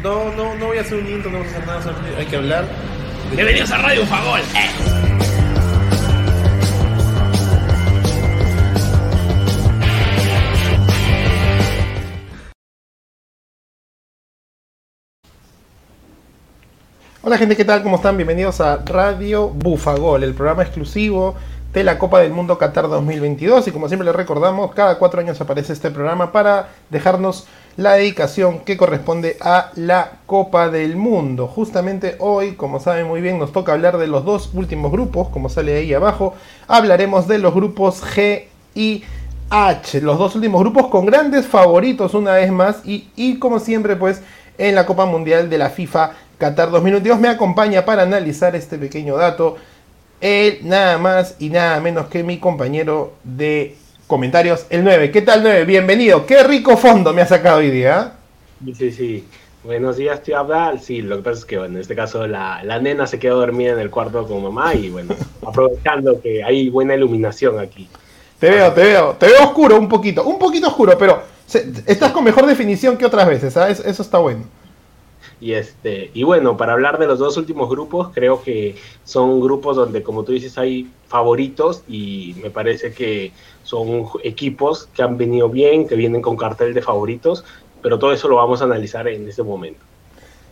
No, no, no voy a hacer un intro, no vamos a hacer nada, solamente hay que hablar. Bienvenidos a Radio Fagol. Hola gente, ¿qué tal? ¿Cómo están? Bienvenidos a Radio Bufagol, el programa exclusivo de la Copa del Mundo Qatar 2022. Y como siempre les recordamos, cada cuatro años aparece este programa para dejarnos la dedicación que corresponde a la Copa del Mundo. Justamente hoy, como saben muy bien, nos toca hablar de los dos últimos grupos, como sale ahí abajo. Hablaremos de los grupos G y H, los dos últimos grupos con grandes favoritos una vez más y, y como siempre pues en la Copa Mundial de la FIFA Qatar 2022 me acompaña para analizar este pequeño dato él nada más y nada menos que mi compañero de comentarios, el 9. ¿Qué tal 9? Bienvenido. Qué rico fondo me ha sacado hoy día. Sí, sí, sí. Buenos días, tío Abdal. Sí, lo que pasa es que, bueno, en este caso la, la nena se quedó dormida en el cuarto con mamá y, bueno, aprovechando que hay buena iluminación aquí. Te veo, te veo, te veo oscuro un poquito, un poquito oscuro, pero se- estás con mejor definición que otras veces, ¿sabes? Eso está bueno. Y este, y bueno, para hablar de los dos últimos grupos, creo que son grupos donde, como tú dices, hay favoritos y me parece que son equipos que han venido bien, que vienen con cartel de favoritos, pero todo eso lo vamos a analizar en este momento.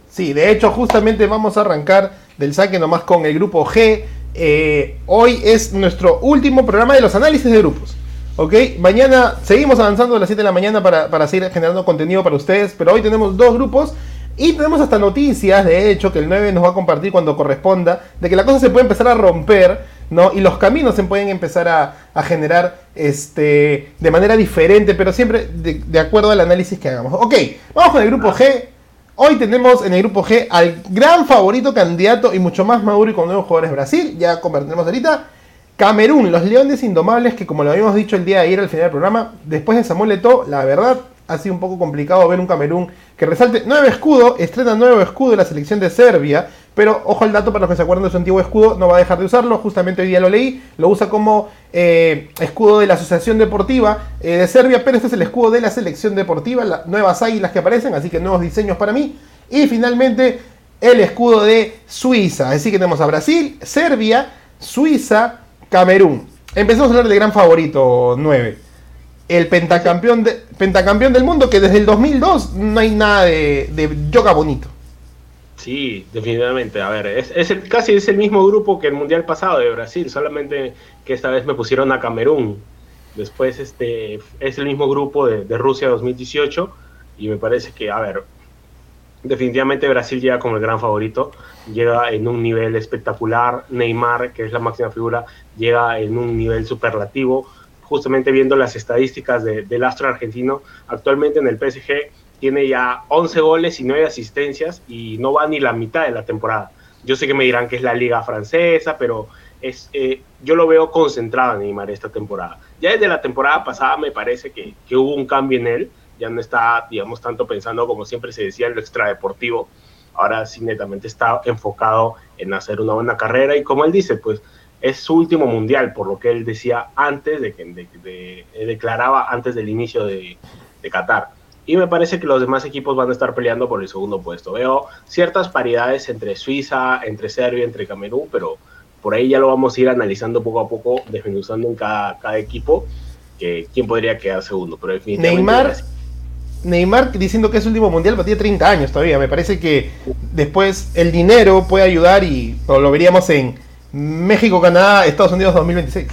Sí, de hecho, justamente vamos a arrancar del saque nomás con el grupo G. Eh, hoy es nuestro último programa de los análisis de grupos. ¿Ok? Mañana seguimos avanzando a las 7 de la mañana para, para seguir generando contenido para ustedes. Pero hoy tenemos dos grupos. Y tenemos hasta noticias, de hecho, que el 9 nos va a compartir cuando corresponda, de que la cosa se puede empezar a romper, ¿no? Y los caminos se pueden empezar a, generar este, de manera diferente, pero siempre de, acuerdo al análisis que hagamos. Ok, vamos con el grupo G. Hoy tenemos en el grupo G al gran favorito candidato y mucho más maduro y con nuevos jugadores Brasil. Ya convertiremos ahorita. Camerún, los Leones Indomables, que como lo habíamos dicho el día de ayer al final del programa, después de Samuel Eto'o, la verdad ha sido un poco complicado ver un Camerún que resalte nuevo escudo, estrena nuevo escudo de la selección de Serbia, pero ojo al dato para los que se acuerdan de su antiguo escudo, no va a dejar de usarlo, justamente hoy día lo leí, lo usa como eh, escudo de la Asociación Deportiva eh, de Serbia, pero este es el escudo de la selección deportiva, las nuevas águilas que aparecen, así que nuevos diseños para mí, y finalmente el escudo de Suiza, así que tenemos a Brasil, Serbia, Suiza, Camerún. Empecemos a hablar del gran favorito 9 el pentacampeón, de- pentacampeón del mundo que desde el 2002 no hay nada de, de yoga bonito. Sí, definitivamente. A ver, es, casi es el mismo grupo que el Mundial pasado de Brasil, solamente que esta vez me pusieron a Camerún. Después este es el mismo grupo de, de Rusia 2018 y me parece que, a ver, definitivamente Brasil llega como el gran favorito, llega en un nivel espectacular, Neymar, que es la máxima figura, llega en un nivel superlativo, justamente viendo las estadísticas de- del astro argentino, actualmente en el PSG tiene ya 11 goles y 9 asistencias y no va ni la mitad de la temporada. Yo sé que me dirán que es la liga francesa, pero es, eh, yo lo veo concentrado en Neymar esta temporada. Ya desde la temporada pasada me parece que, que hubo un cambio en él, ya no está, digamos, tanto pensando como siempre se decía en lo extradeportivo, ahora sí netamente está enfocado en hacer una buena carrera y como él dice, pues es su último mundial, por lo que él decía antes de que de- de- declaraba antes del inicio de Qatar. Y me parece que los demás equipos van a estar peleando por el segundo puesto. Veo ciertas paridades entre Suiza, entre Serbia, entre Camerún, pero por ahí ya lo vamos a ir analizando poco a poco, desmenuzando en cada, cada equipo, que quién podría quedar segundo. Pero Neymar. Neymar diciendo que es su último mundial, pero tiene 30 años todavía. Me parece que después el dinero puede ayudar y lo, lo veríamos en México, Canadá, Estados Unidos 2026.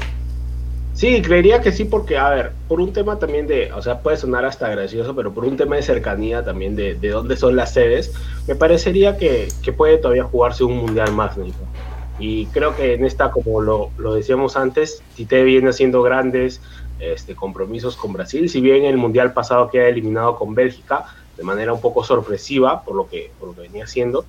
Sí, creería que sí, porque, a ver, por un tema también de, o sea, puede sonar hasta gracioso, pero por un tema de cercanía también de, de dónde son las sedes, me parecería que, que puede todavía jugarse un mundial más, Nico. Y creo que en esta, como lo, lo decíamos antes, Tite viene haciendo grandes este, compromisos con Brasil, si bien el mundial pasado queda eliminado con Bélgica de manera un poco sorpresiva por lo que, por lo que venía haciendo,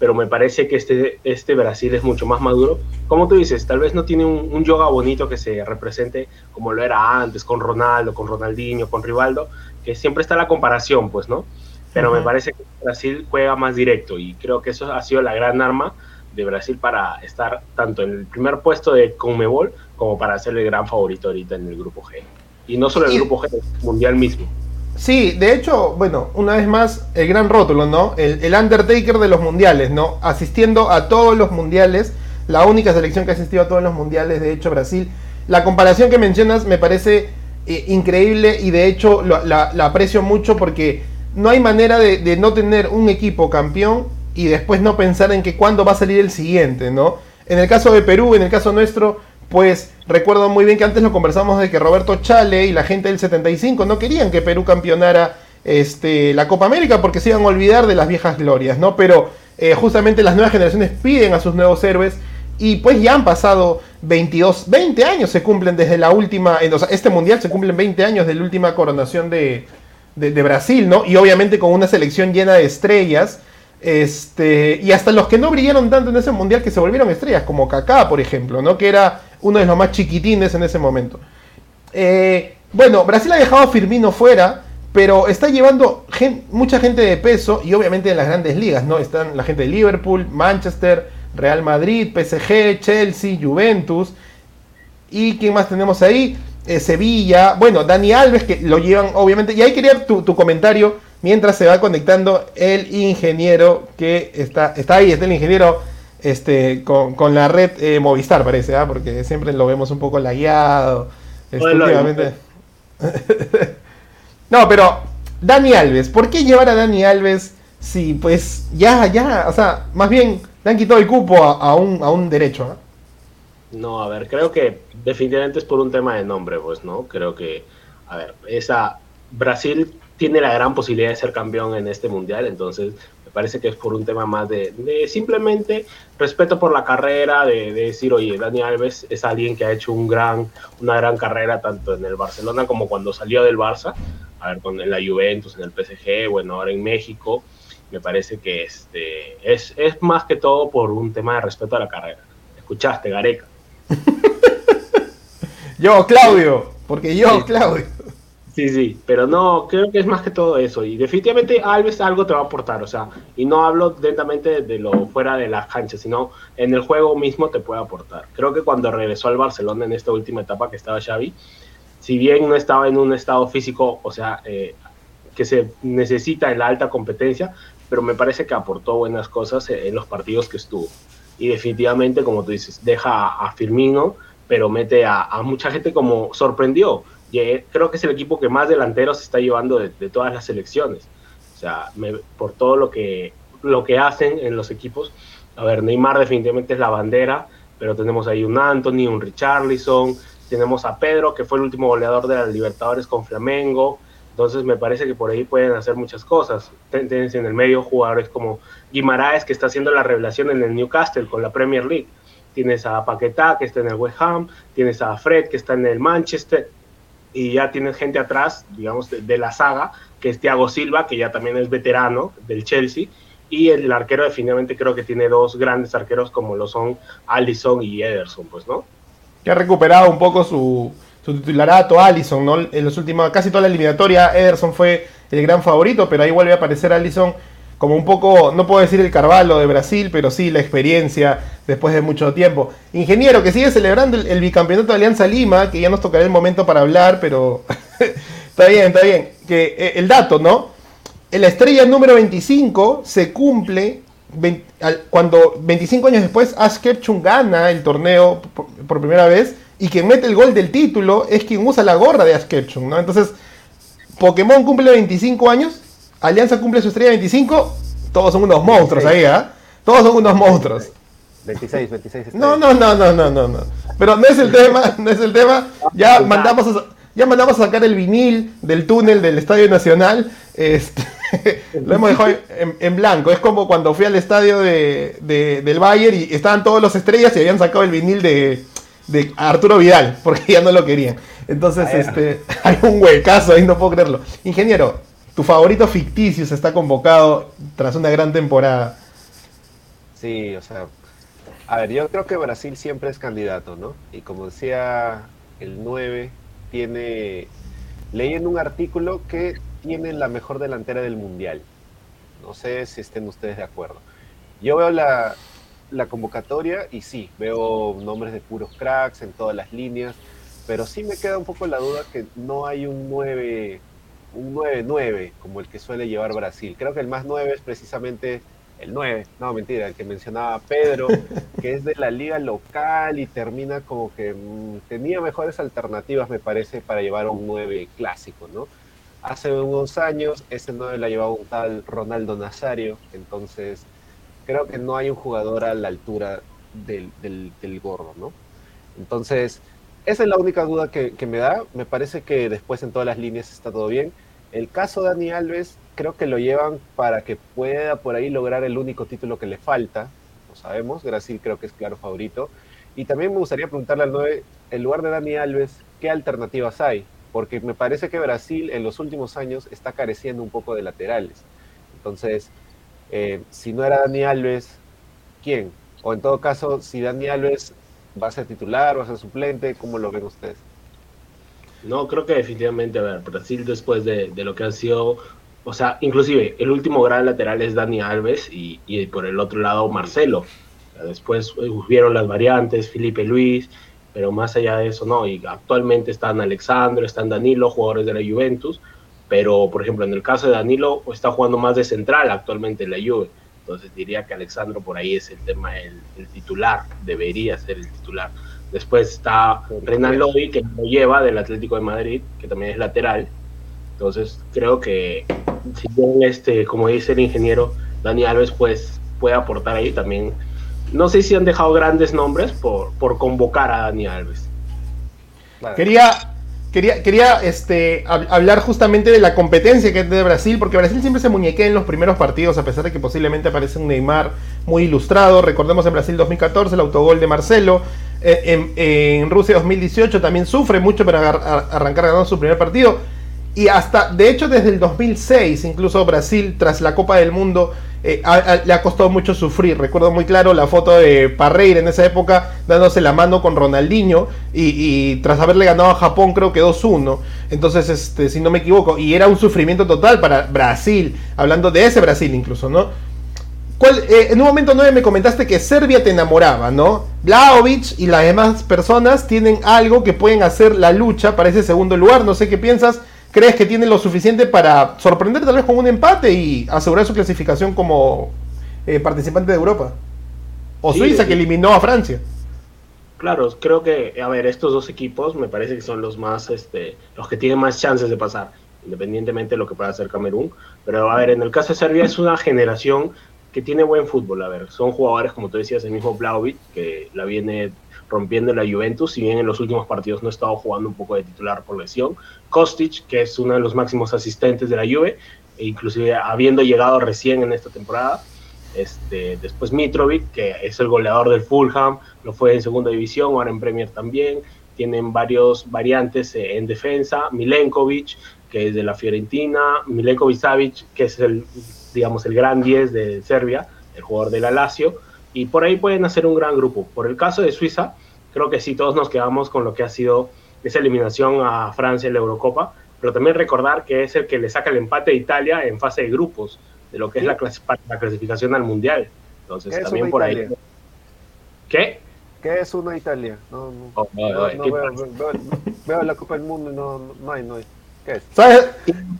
pero me parece que este, este Brasil es mucho más maduro. Como tú dices, tal vez no tiene un, un yoga bonito que se represente como lo era antes, con Ronaldo, con Ronaldinho, con Rivaldo, que siempre está la comparación, pues, ¿no? Pero me parece que Brasil juega más directo y creo que eso ha sido la gran arma de Brasil para estar tanto en el primer puesto de Conmebol como para ser el gran favorito ahorita en el grupo G. Y no solo el grupo G, el mundial mismo. Sí, de hecho, bueno, una vez más, el gran rótulo, ¿no? El, Undertaker de los mundiales, ¿no? Asistiendo a todos los mundiales, la única selección que ha asistido a todos los mundiales, de hecho, Brasil. La comparación que mencionas me parece eh, increíble y de hecho la, aprecio mucho porque no hay manera de, de, no tener un equipo campeón y después no pensar en que cuándo va a salir el siguiente, ¿no? En el caso de Perú, en el caso nuestro, pues recuerdo muy bien que antes lo conversamos de que Roberto Chale y la gente del 75 no querían que Perú campeonara este, la Copa América porque se iban a olvidar de las viejas glorias, ¿no? Pero eh, justamente las nuevas generaciones piden a sus nuevos héroes y pues ya han pasado 22, 20 años se cumplen desde la última, o sea, este mundial se cumplen 20 años de la última coronación de, de, de Brasil, ¿no? Y obviamente con una selección llena de estrellas. Este, y hasta los que no brillaron tanto en ese mundial que se volvieron estrellas, como Kaká, por ejemplo, ¿no? Que era uno de los más chiquitines en ese momento. Eh, bueno, Brasil ha dejado a Firmino fuera, pero está llevando mucha gente de peso y obviamente en las grandes ligas, ¿no? Están la gente de Liverpool, Manchester, Real Madrid, PSG, Chelsea, Juventus. ¿Y quién más tenemos ahí? Eh, Sevilla. Bueno, Dani Alves, que lo llevan, obviamente. Y ahí quería tu, tu comentario mientras se va conectando el ingeniero que está, está ahí, está el ingeniero este, con, la red eh, Movistar, parece, ¿ah? porque siempre lo vemos un poco lagueado. Este, no, pero Dani Alves, ¿por qué llevar a Dani Alves si pues ya, ya, o sea, más bien le han quitado el cupo a, un, a un derecho? ¿no? no, a ver, creo que definitivamente es por un tema de nombre, pues, ¿no? Creo que, a ver, esa Brasil tiene la gran posibilidad de ser campeón en este mundial, entonces me parece que es por un tema más de, simplemente respeto por la carrera, de, decir, oye, Dani Alves es alguien que ha hecho un gran, una gran carrera tanto en el Barcelona como cuando salió del Barça, a ver, con la Juventus, en el PSG, bueno, ahora en México, me parece que este, es, es más que todo por un tema de respeto a la carrera. Escuchaste, Gareca. yo, Claudio, porque yo, Claudio. Sí, sí, pero no, creo que es más que todo eso. Y definitivamente Alves algo te va a aportar, o sea, y no hablo lentamente de lo fuera de las canchas, sino en el juego mismo te puede aportar. Creo que cuando regresó al Barcelona en esta última etapa que estaba Xavi, si bien no estaba en un estado físico, o sea, eh, que se necesita en la alta competencia, pero me parece que aportó buenas cosas en los partidos que estuvo. Y definitivamente, como tú dices, deja a Firmino, pero mete a mucha gente como sorprendió creo que es el equipo que más delanteros está llevando de, todas las selecciones. O sea, por todo lo que, lo que hacen en los equipos. A ver, Neymar definitivamente es la bandera, pero tenemos ahí un Anthony, un Richarlison, tenemos a Pedro, que fue el último goleador de las Libertadores con Flamengo. Entonces me parece que por ahí pueden hacer muchas cosas. Tienes en el medio jugadores como Guimaraes, que está haciendo la revelación en el Newcastle con la Premier League. Tienes a Paquetá, que está en el West Ham. Tienes a Fred, que está en el Manchester y ya tienes gente atrás, digamos, de, la saga, que es Thiago Silva, que ya también es veterano del Chelsea, y el arquero definitivamente creo que tiene dos grandes arqueros como lo son Allison y Ederson, pues, ¿no? Que ha recuperado un poco su, su titularato Allison, ¿no? En los últimos, casi toda la eliminatoria, Ederson fue el gran favorito, pero ahí vuelve a aparecer Allison como un poco, no puedo decir el Carvalho de Brasil, pero sí la experiencia después de mucho tiempo. Ingeniero, que sigue celebrando el, bicampeonato de Alianza Lima, que ya nos tocará el momento para hablar, pero está bien, está bien. Que eh, el dato, ¿no? La estrella número 25 se cumple cuando 25 años después Ash Ketchum gana el torneo por, primera vez y quien mete el gol del título es quien usa la gorra de Ash Ketchum, ¿no? Entonces, Pokémon cumple 25 años Alianza cumple su estrella 25, todos son unos monstruos ahí, ¿ah? Todos son unos monstruos. 26, 26 No, no, no, no, no, no, no. Pero no es el tema, no es el tema. Ya mandamos a, ya mandamos a sacar el vinil del túnel del Estadio Nacional. Este, lo hemos dejado en, blanco. Es como cuando fui al estadio de, del Bayern y estaban todos los estrellas y habían sacado el vinil de, de Arturo Vidal, porque ya no lo querían. Entonces, este, hay un huecazo ahí, no puedo creerlo. Ingeniero, tu favorito ficticio se está convocado tras una gran temporada. Sí, o sea, a ver, yo creo que Brasil siempre es candidato, ¿no? Y como decía el 9, tiene, leí en un artículo que tiene la mejor delantera del Mundial. No sé si estén ustedes de acuerdo. Yo veo la, la convocatoria y sí, veo nombres de puros cracks en todas las líneas, pero sí me queda un poco la duda que no hay un 9 un 9-9, como el que suele llevar Brasil. Creo que el más 9 es precisamente el 9, no mentira, el que mencionaba Pedro, que es de la liga local y termina como que mm, tenía mejores alternativas, me parece, para llevar un 9 clásico, ¿no? Hace unos años ese 9 la llevaba un tal Ronaldo Nazario, entonces creo que no hay un jugador a la altura del, del, gordo, ¿no? Entonces, esa es la única duda que, me da. Me parece que después en todas las líneas está todo bien. El caso de Dani Alves creo que lo llevan para que pueda por ahí lograr el único título que le falta. Lo sabemos, Brasil creo que es claro favorito. Y también me gustaría preguntarle al 9, en lugar de Dani Alves, ¿qué alternativas hay? Porque me parece que Brasil en los últimos años está careciendo un poco de laterales. Entonces, eh, si no era Dani Alves, ¿quién? O en todo caso, si Dani Alves va a ser titular, va a ser suplente, ¿cómo lo ven ustedes? No, creo que definitivamente, a ver, Brasil después de, lo que ha sido o sea, inclusive el último gran lateral es Dani Alves y, por el otro lado Marcelo. Después hubieron las variantes, Felipe Luis, pero más allá de eso no. Y actualmente están Alexandro, están Danilo, jugadores de la Juventus. Pero, por ejemplo, en el caso de Danilo, está jugando más de central actualmente en la Juve. Entonces diría que Alexandro por ahí es el tema, el, titular, debería ser el titular. Después está Renan Lodi, que lo lleva del Atlético de Madrid, que también es lateral. Entonces creo que si bien este, como dice el ingeniero Dani Alves, pues puede aportar ahí también. No sé si han dejado grandes nombres por, por convocar a Dani Alves. Quería, quería, quería este, hablar justamente de la competencia que es de Brasil, porque Brasil siempre se muñequea en los primeros partidos, a pesar de que posiblemente aparece un Neymar muy ilustrado. Recordemos en Brasil 2014 el autogol de Marcelo. Eh, en, Rusia 2018 también sufre mucho para arrancar ganando su primer partido y hasta, de hecho, desde el 2006, incluso Brasil, tras la Copa del Mundo, eh, le ha costado mucho sufrir. Recuerdo muy claro la foto de Parreira en esa época dándose la mano con Ronaldinho y, tras haberle ganado a Japón creo que 2-1. Entonces, este, si no me equivoco, y era un sufrimiento total para Brasil, hablando de ese Brasil incluso, ¿no? Eh, en un momento 9 me comentaste que Serbia te enamoraba, ¿no? Blaovic y las demás personas tienen algo que pueden hacer la lucha para ese segundo lugar. No sé qué piensas ¿Crees que tiene lo suficiente para sorprender tal vez con un empate y asegurar su clasificación como eh, participante de Europa? O Suiza que eliminó a Francia. Claro, creo que, a ver, estos dos equipos me parece que son los más, este, los que tienen más chances de pasar, independientemente de lo que pueda hacer Camerún. Pero, a ver, en el caso de Serbia es una generación que tiene buen fútbol, a ver, son jugadores, como tú decías, el mismo Blaovic, que la viene rompiendo la Juventus, si bien en los últimos partidos no ha estado jugando un poco de titular por lesión. Kostic, que es uno de los máximos asistentes de la Juve, e inclusive habiendo llegado recién en esta temporada. Este, después Mitrovic, que es el goleador del Fulham, lo fue en segunda división, ahora en Premier también. Tienen varios variantes eh, en defensa. Milenkovic, que es de la Fiorentina. Milenkovic Savic, que es el, digamos, el gran 10 de Serbia, el jugador de la Lazio y por ahí pueden hacer un gran grupo. Por el caso de Suiza, creo que sí todos nos quedamos con lo que ha sido esa eliminación a Francia en la Eurocopa, pero también recordar que es el que le saca el empate a Italia en fase de grupos, de lo que es la, la, clasificación al Mundial. Entonces, también por ahí. ¿Qué? ¿Qué es una Italia? No, no, oh, veo, la Copa del Mundo y no, no hay, no hay. ¿Qué es?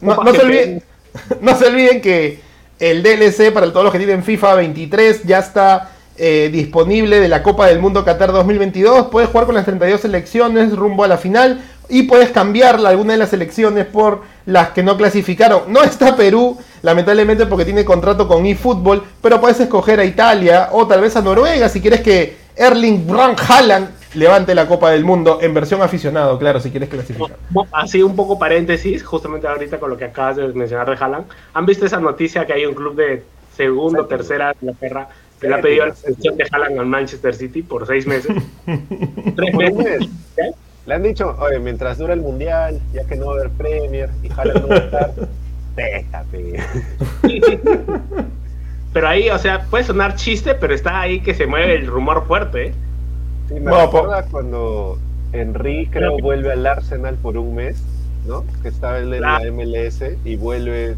No, no, se olviden, no se olviden que el DLC para todos los que tienen FIFA 23 ya está eh, disponible de la Copa del Mundo Qatar 2022. Puedes jugar con las 32 selecciones rumbo a la final y puedes cambiar alguna de las selecciones por las que no clasificaron. No está Perú, lamentablemente porque tiene contrato con eFootball, pero puedes escoger a Italia o tal vez a Noruega si quieres que Erling Brandt Haaland levante la Copa del Mundo en versión aficionado, claro, si quieres clasificar. Así un poco paréntesis, justamente ahorita con lo que acabas de mencionar de Haaland. ¿Han visto esa noticia que hay un club de segundo, tercera de Inglaterra que le ha pedido la extensión de Haaland al Manchester City por seis meses. Tres meses. Le han dicho, oye, mientras dura el Mundial, ya que no va a haber Premier y Haaland no va a estar, déjate. pero ahí, o sea, puede sonar chiste, pero está ahí que se mueve el rumor fuerte. ¿eh? Sí, me acuerdo cuando Henry creo vuelve al Arsenal por un mes, ¿no? Que estaba en la MLS y vuelve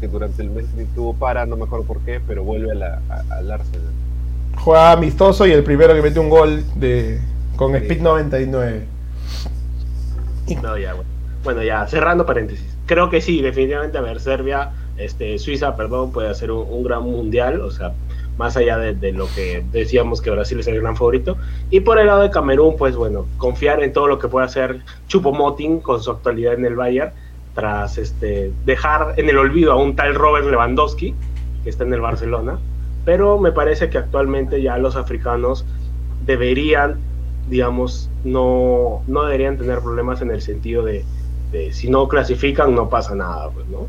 que durante el mes tuvo para, no me acuerdo por qué, pero vuelve al Arsenal. Juega amistoso y el primero que mete un gol de con Speed 99. No, ya, bueno. bueno, ya, cerrando paréntesis. creo que sí, definitivamente, a ver, Serbia, este, Suiza, perdón, puede hacer un, gran mundial, o sea, más allá de, lo que decíamos que Brasil es el gran favorito. Y por el lado de Camerún, pues bueno, confiar en todo lo que puede hacer Chupomoting con su actualidad en el Bayern, tras este, dejar en el olvido a un tal Robert Lewandowski, que está en el Barcelona. Pero me parece que actualmente ya los africanos deberían, digamos, no, no deberían tener problemas en el sentido de, si no clasifican no pasa nada, pues, ¿no?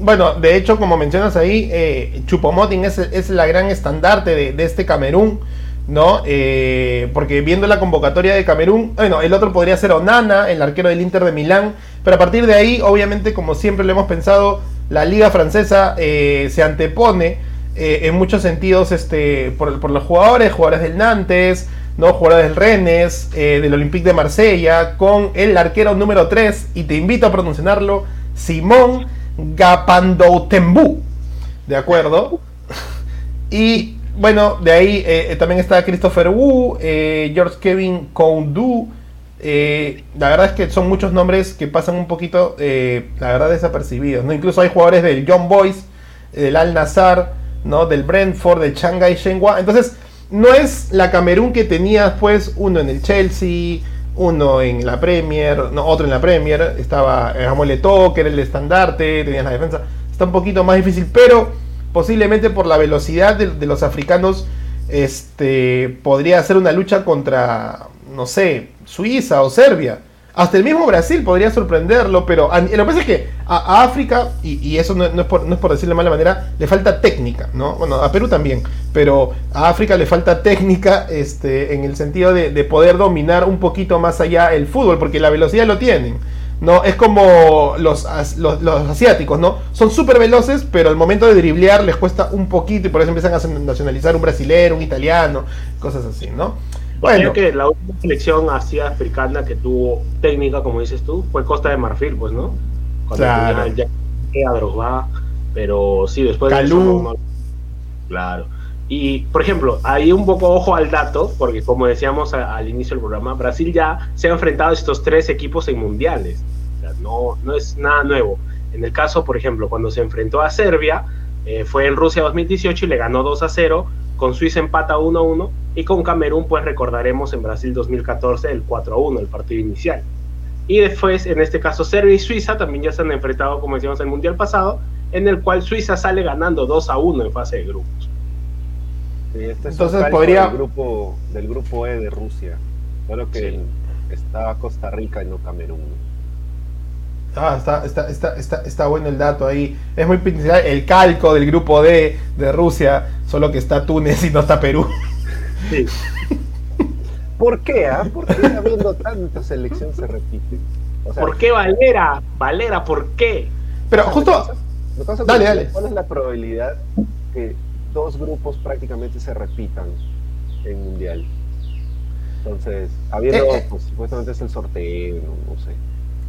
Bueno, de hecho, como mencionas ahí, eh, Chupomoting es, es, la gran estandarte de, este Camerún, ¿no? Eh, porque viendo la convocatoria de Camerún, bueno, el otro podría ser Onana, el arquero del Inter de Milán, pero a partir de ahí, obviamente, como siempre lo hemos pensado, la liga francesa eh, se antepone en muchos sentidos este, por, los jugadores, jugadores del Nantes, ¿no? jugadores del Rennes, del Olympique de Marsella, con el arquero número 3, y te invito a pronunciarlo, Simón Gapandoutembu. ¿De acuerdo? Y bueno, de ahí eh, eh, también está Christopher Wu, eh, George Kevin Koundu. la verdad es que son muchos nombres que pasan un poquito, la verdad, desapercibidos. Incluso hay jugadores del John Boyce, del Al Nazar, ¿no? del Brentford, del Shanghai Shenhua. Entonces, no es la Camerún que tenía pues uno en el Chelsea, uno en la Premier, no, otro en la Premier, estaba Samuel Eto'o, que era el estandarte, tenías la defensa, está un poquito más difícil, pero posiblemente por la velocidad de, los africanos, este, podría ser una lucha contra, no sé, Suiza o Serbia. Hasta el mismo Brasil podría sorprenderlo, pero lo que pasa es que a, África, y, eso no, es por, no, decirlo de mala manera, le falta técnica, ¿no? Bueno, a Perú también, pero a África le falta técnica este, en el sentido de, poder dominar un poquito más allá el fútbol, porque la velocidad lo tienen. ¿no? Es como los, los, asiáticos, ¿no? Son súper veloces, pero al momento de driblear les cuesta un poquito y por eso empiezan a nacionalizar un brasilero, un italiano, cosas así, ¿no? Bueno. Creo que la última selección así africana que tuvo técnica, como dices tú, fue Costa de Marfil, pues, ¿no? Cuando claro. ya a pero sí, después de eso, Claro. Y, por ejemplo, ahí un poco ojo al dato, porque como decíamos al inicio del programa, Brasil ya se ha enfrentado a estos tres equipos en mundiales. O sea, no, no es nada nuevo. En el caso, por ejemplo, cuando se enfrentó a Serbia, eh, fue en Rusia 2018 y le ganó 2 a 0, con Suiza empata 1 a 1 y con Camerún pues recordaremos en Brasil 2014 el 4 a 1, el partido inicial. Y después, en este caso, Serbia y Suiza también ya se han enfrentado, como decíamos, en el Mundial pasado, en el cual Suiza sale ganando 2 a 1 en fase de grupos. este Entonces podría... Del grupo, del grupo E de Rusia. Claro que está Costa Rica y no Camerún. Ah, está, está, está, está, está bueno el dato ahí. Es muy principal el calco del grupo D de Rusia, solo que está Túnez y no está Perú. Sí. ¿Por qué? Ah? ¿Por qué habiendo tanta selección se repite? ¿Por qué Valera? Valera, ¿por qué? Pero justo... dale, dale. ¿Cuál es la probabilidad que dos grupos prácticamente se repitan en Mundial? Entonces, habiendo, eh, eh. pues supuestamente es el sorteo, no, sé.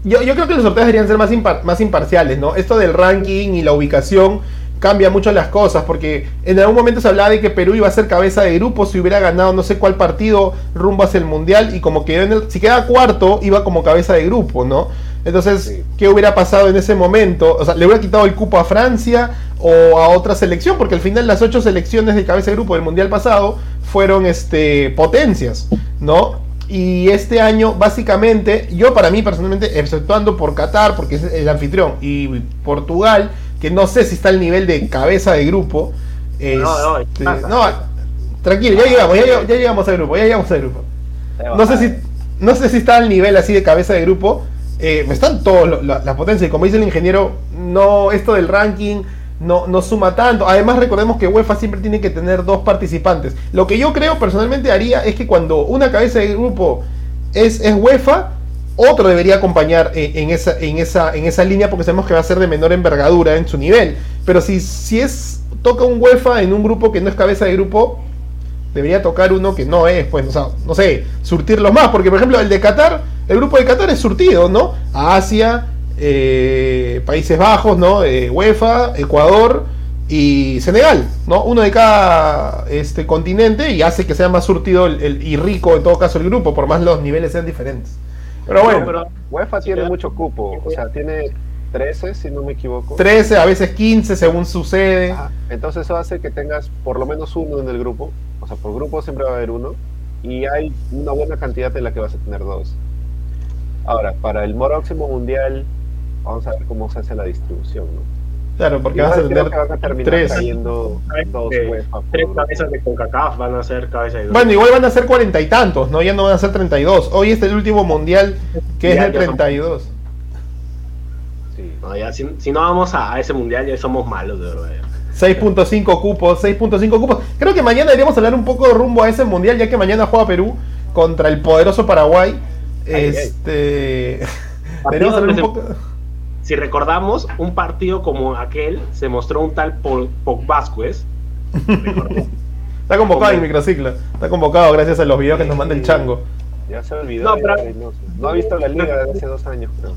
Yo, yo, creo que los sorteos deberían ser más, más imparciales, ¿no? Esto del ranking y la ubicación cambia mucho las cosas, porque en algún momento se hablaba de que Perú iba a ser cabeza de grupo si hubiera ganado no sé cuál partido rumbo hacia el Mundial y como que en el, si queda cuarto iba como cabeza de grupo, ¿no? Entonces, ¿qué hubiera pasado en ese momento? O sea, ¿le hubiera quitado el cupo a Francia o a otra selección? Porque al final las ocho selecciones de cabeza de grupo del Mundial pasado fueron este, potencias, ¿no? Y este año, básicamente, yo para mí personalmente, exceptuando por Qatar, porque es el anfitrión, y Portugal, que no sé si está al nivel de cabeza de grupo. no, no, tranquilo, ya llegamos, ya, llegamos al grupo, ya llegamos al grupo. No sé si, no sé si está al nivel así de cabeza de grupo. Eh, están todas las potencias y como dice el ingeniero, no esto del ranking no, no suma tanto. Además recordemos que UEFA siempre tiene que tener dos participantes. Lo que yo creo personalmente haría es que cuando una cabeza de grupo es, es UEFA, otro debería acompañar en, esa, en, esa, en línea porque sabemos que va a ser de menor envergadura en su nivel. Pero si, si es toca un UEFA en un grupo que no es cabeza de grupo, debería tocar uno que no es, pues, o sea, no sé, surtirlos más. Porque, por ejemplo, el de Qatar, el grupo de Qatar es surtido, ¿no? Asia, eh, Países Bajos, ¿no? Eh, UEFA, Ecuador y Senegal, ¿no? Uno de cada este, continente y hace que sea más surtido el, y rico en todo caso el grupo, por más los niveles sean diferentes. Pero bueno, UEFA tiene mucho cupo, o sea, tiene 13, si no me equivoco. 13, a veces 15, según sucede. Ajá. Entonces eso hace que tengas por lo menos uno en el grupo. O sea, por grupo siempre va a haber uno. Y hay una buena cantidad en la que vas a tener dos. Ahora, para el próximo mundial, vamos a ver cómo se hace la distribución, ¿no? Claro, porque vas a tener a tres. dos Eh, tres cabezas de CONCACAF van a ser cabeza de. Bueno, igual van a ser cuarenta y tantos, ¿no? Ya no van a ser 32. Hoy es el último mundial que es el ya son- 32. Sí. No, ya, si, si no vamos a, a ese mundial, ya somos malos, de verdad. 6.5 cupos, 6.5 cupos. Creo que mañana deberíamos hablar un poco de rumbo a ese mundial, ya que mañana juega Perú contra el poderoso Paraguay. Ay, ay. este. deberíamos hablar un poco. Si recordamos, un partido como aquel se mostró un tal Vázquez. Está convocado en microciclo. Está convocado gracias a los videos que nos manda el chango. Ya se olvidó. No, pero- no ha visto la liga de hace dos años, creo.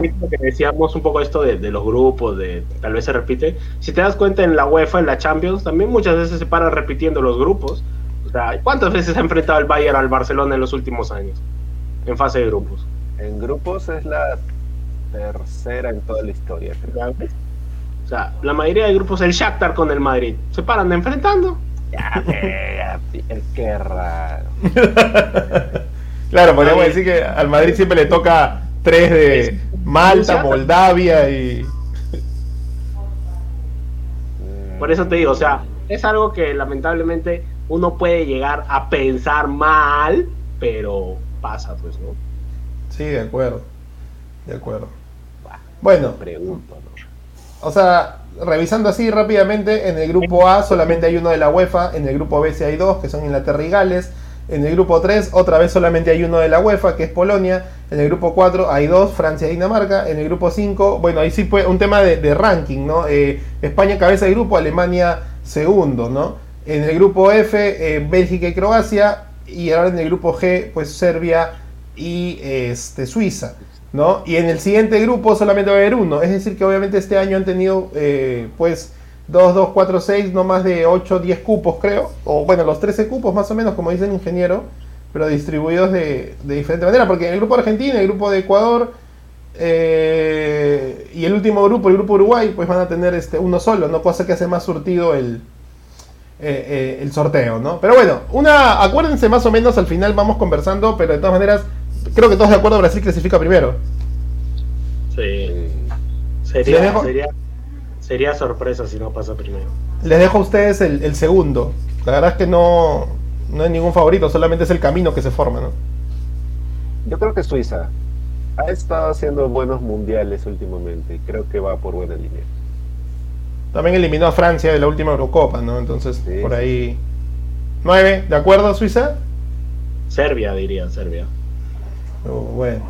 que decíamos un poco esto de, de los grupos, de tal vez se repite. Si te das cuenta en la UEFA, en la Champions, también muchas veces se paran repitiendo los grupos. O sea, ¿cuántas veces ha enfrentado el Bayern al Barcelona en los últimos años? En fase de grupos. En grupos es la tercera en toda la historia, creo. O sea, la mayoría de grupos, el Shakhtar con el Madrid, se paran enfrentando. Ya, ya, qué raro. Claro, podríamos Ay. decir que al Madrid siempre le toca tres de Malta, Moldavia y. Mm, Por eso te digo, o sea, es algo que lamentablemente uno puede llegar a pensar mal, pero pasa, pues, ¿no? Sí, de acuerdo. De acuerdo. Bueno, Pregunto, o sea, revisando así rápidamente, en el grupo A solamente hay uno de la UEFA, en el grupo B sí hay dos, que son Inglaterra y Gales. En el grupo 3, otra vez solamente hay uno de la UEFA, que es Polonia. En el grupo 4 hay dos, Francia y Dinamarca. En el grupo 5, bueno, ahí sí fue un tema de, de ranking, ¿no? Eh, España cabeza de grupo, Alemania segundo, ¿no? En el grupo F, eh, Bélgica y Croacia. Y ahora en el grupo G, pues Serbia y este, Suiza, ¿no? Y en el siguiente grupo solamente va a haber uno. Es decir, que obviamente este año han tenido, eh, pues, 2, 2, 4, 6, no más de 8, 10 cupos, creo. O bueno, los 13 cupos más o menos, como dice el ingeniero, pero distribuidos de, de diferente manera. Porque en el grupo de Argentina, el grupo de Ecuador eh, y el último grupo, el grupo Uruguay, pues van a tener este uno solo, ¿no? Cosa que hace más surtido el, eh, el sorteo, ¿no? Pero bueno, una, acuérdense más o menos, al final vamos conversando, pero de todas maneras, creo que todos de acuerdo, Brasil clasifica primero. Sí. Sería, Les dejo- sería, sería sorpresa si no pasa primero. Les dejo a ustedes el, el segundo. La verdad es que no, no hay ningún favorito, solamente es el camino que se forma, ¿no? Yo creo que Suiza ha estado haciendo buenos mundiales últimamente y creo que va por buena línea. También eliminó a Francia de la última Eurocopa, ¿no? Entonces, Sí. por ahí... 9, ¿de acuerdo, Suiza? Serbia, diría, Serbia. Oh, bueno.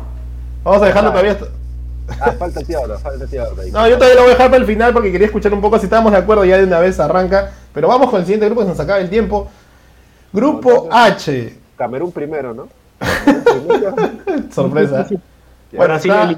Vamos a dejarlo todavía... hasta- Ah, falta Tiago, falta. No, yo todavía lo voy a dejar para el final porque quería escuchar un poco si estábamos de acuerdo ya de una vez arranca. Pero vamos con el siguiente grupo que se nos acaba el tiempo. Grupo H. Camerún primero, ¿no? Sorpresa. Bueno, de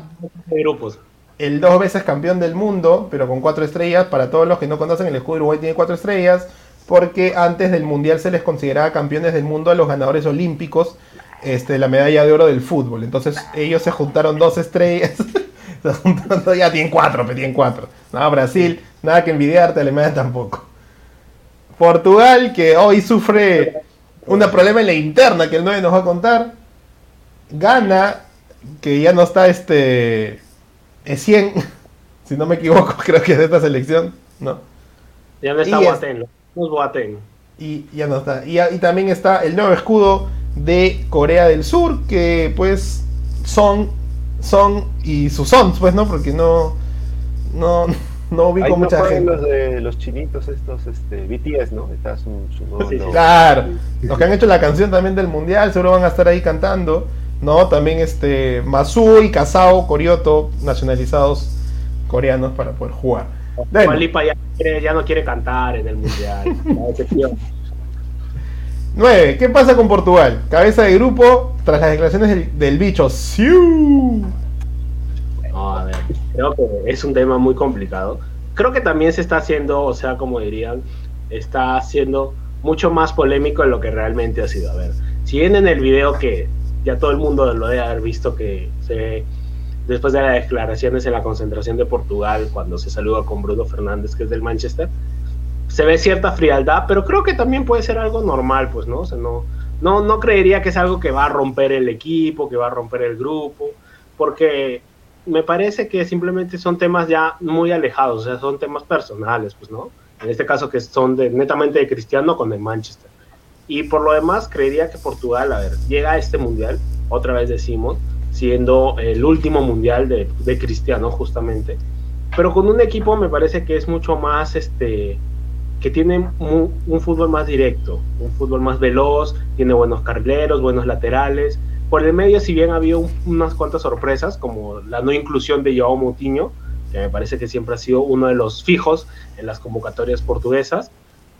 grupos. el dos veces campeón del mundo, pero con cuatro estrellas. Para todos los que no conocen, el escudo de Uruguay tiene cuatro estrellas, porque antes del mundial se les consideraba campeones del mundo a los ganadores olímpicos este, la medalla de oro del fútbol. Entonces ellos se juntaron dos estrellas. se juntaron dos- ya tienen cuatro, pero tienen cuatro. No, Brasil, nada que envidiarte, Alemania tampoco. Portugal, que hoy sufre un problema en la interna que el 9 nos va a contar. Gana, que ya no está este. Es 100, si no me equivoco, creo que es de esta selección, ¿no? Ya no está Boateng, no es Boateng. Y ya no está. Y, y también está el nuevo escudo de Corea del Sur, que pues son, son y sus sons, pues, ¿no? Porque no, no, no ubico Ahí no mucha gente. los de los chinitos estos, este, BTS, ¿no? Está su, su nuevo Sí, sí. logo. Claro, los que han hecho la canción también del mundial, seguro van a estar ahí cantando, ¿no? También este Masu y Kasao, Korioto, nacionalizados coreanos para poder jugar. Dua Lipa ya, quiere- ya no quiere cantar en el mundial. 9. ¿Qué pasa con Portugal? Cabeza de grupo tras las declaraciones del, del bicho. ¡Siu! No, a ver, creo que es un tema muy complicado. Creo que también se está haciendo, o sea, como dirían, está haciendo mucho más polémico de lo que realmente ha sido. A ver, si bien en el video que ya todo el mundo lo debe haber visto que se ve después de las declaraciones en la concentración de Portugal, cuando se saluda con Bruno Fernández, que es del Manchester, se ve cierta frialdad, pero creo que también puede ser algo normal, pues, ¿no? O sea, no, no, no creería que es algo que va a romper el equipo, que va a romper el grupo, porque me parece que simplemente son temas ya muy alejados, o sea, son temas personales, pues, ¿no? En este caso que son de, netamente de Cristiano con el Manchester. Y por lo demás, creería que Portugal, a ver, llega a este mundial, otra vez decimos, siendo el último mundial de, de Cristiano, justamente, pero con un equipo me parece que es mucho más, este, que tiene un, fútbol más directo, un fútbol más veloz, tiene buenos carrileros, buenos laterales. Por el medio, si bien ha habido un, unas cuantas sorpresas, como la no inclusión de Joao Moutinho, que me parece que siempre ha sido uno de los fijos en las convocatorias portuguesas,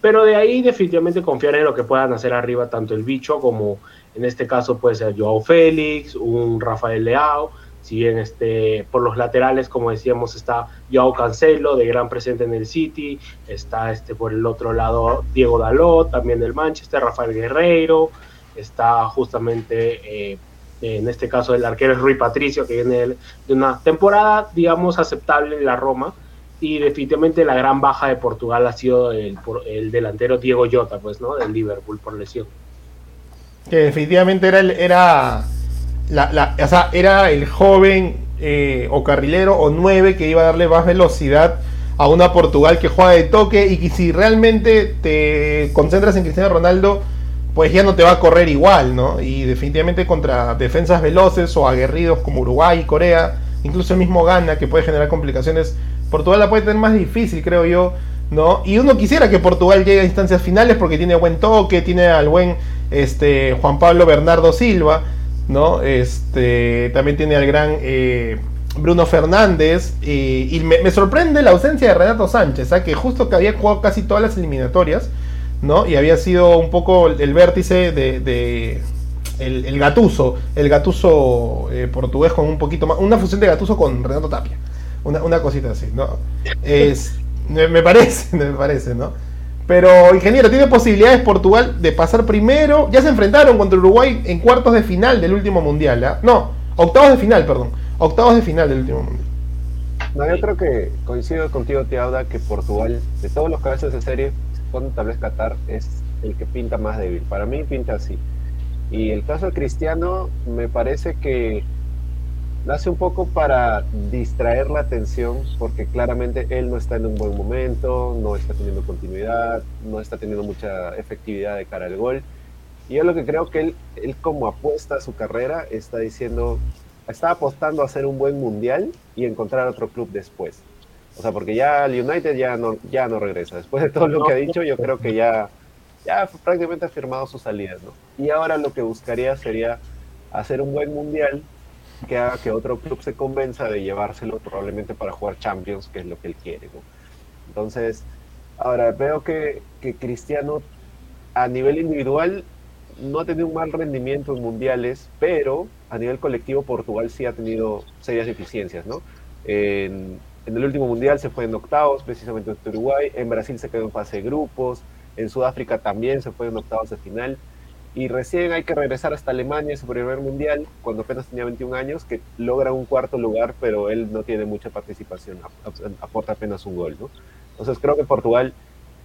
pero de ahí definitivamente confiar en lo que puedan hacer arriba tanto el bicho como en este caso puede ser Joao Félix, un Rafael Leao, si bien este, por los laterales, como decíamos, está Joao Cancelo, de gran presente en el City, está este, por el otro lado Diego Dalot, también del Manchester, Rafael Guerreiro, está justamente, eh, en este caso el arquero es Rui Patricio, que viene de una temporada, digamos, aceptable en la Roma, y definitivamente la gran baja de Portugal ha sido el, el delantero Diego Jota, pues, ¿no? Del Liverpool por lesión. Que definitivamente era, el, era, la, la, o sea, era el joven eh, o carrilero o nueve que iba a darle más velocidad a una Portugal que juega de toque y que si realmente te concentras en Cristiano Ronaldo, pues ya no te va a correr igual, ¿no? Y definitivamente contra defensas veloces o aguerridos como Uruguay y Corea, incluso el mismo Ghana que puede generar complicaciones Portugal la puede tener más difícil, creo yo, ¿no? Y uno quisiera que Portugal llegue a instancias finales porque tiene buen toque, tiene al buen este, Juan Pablo Bernardo Silva, ¿no? Este, también tiene al gran eh, Bruno Fernández. Y, me, sorprende la ausencia de Renato Sánchez, ¿ah? que justo que había jugado casi todas las eliminatorias, ¿no? Y había sido un poco el, vértice de, el, Gatuso, el Gatuso eh, portugués con un poquito más, una fusión de Gatuso con Renato Tapia. Una, una cosita así, ¿no? Es, me, me, parece, me parece, ¿no? Pero, ingeniero, ¿tiene posibilidades Portugal de pasar primero? Ya se enfrentaron contra Uruguay en cuartos de final del último mundial, ¿eh? No, octavos de final, perdón. Octavos de final del último mundial. No, yo creo que coincido contigo, Tiauda, que Portugal, de todos los cabezas de serie, con tal vez Qatar es el que pinta más débil. Para mí pinta así. Y el caso de Cristiano, me parece que nace un poco para distraer la atención, porque claramente él no está en un buen momento, no está teniendo continuidad, no está teniendo mucha efectividad de cara al gol. Y yo lo que creo que él, él como apuesta a su carrera, está diciendo, está apostando a hacer un buen mundial y encontrar otro club después. O sea, porque ya el United ya no, ya no regresa. Después de todo lo que ha dicho, yo creo que ya, ya prácticamente ha firmado su salida, ¿no? Y ahora lo que buscaría sería hacer un buen mundial que haga que otro club se convenza de llevárselo probablemente para jugar Champions, que es lo que él quiere. Entonces, ahora veo que, que, Cristiano a nivel individual no ha tenido un mal rendimiento en mundiales, pero a nivel colectivo Portugal sí ha tenido serias deficiencias. ¿no? En, en el último mundial se fue en octavos, precisamente en Uruguay, en Brasil se quedó en fase de grupos, en Sudáfrica también se fue en octavos de final y recién hay que regresar hasta Alemania su primer mundial, cuando apenas tenía 21 años, que logra un cuarto lugar, pero él no tiene mucha participación, aporta apenas un gol, ¿no? Entonces creo que Portugal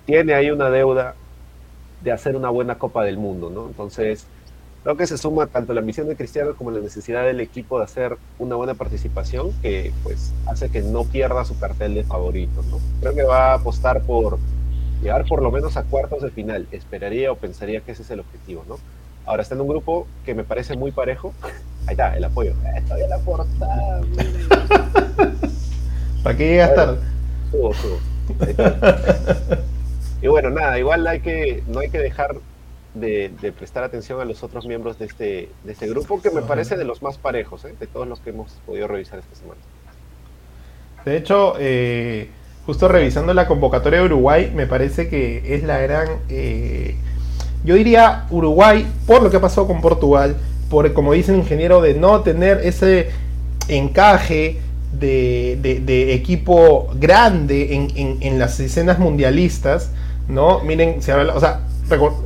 tiene ahí una deuda de hacer una buena Copa del Mundo, ¿no? Entonces creo que se suma tanto la misión de Cristiano como la necesidad del equipo de hacer una buena participación, que pues hace que no pierda su cartel de favoritos, ¿no? Creo que va a apostar por llegar por lo menos a cuartos de final. Esperaría o pensaría que ese es el objetivo, ¿no? Ahora está en un grupo que me parece muy parejo. Ahí está, el apoyo. Estoy en la portada. ¿Para qué llegas tarde? Subo, subo. Y bueno, nada, igual hay que, no hay que dejar de, de, prestar atención a los otros miembros de este, de este grupo, que me parece de los más parejos, ¿eh? de todos los que hemos podido revisar esta semana. De hecho, eh, justo revisando la convocatoria de Uruguay, me parece que es la gran... Eh, yo diría Uruguay, por lo que ha pasado con Portugal, por, como dice el ingeniero, de no tener ese encaje de, de, equipo grande en, en, en, las escenas mundialistas, ¿no? Miren, se habla, o sea,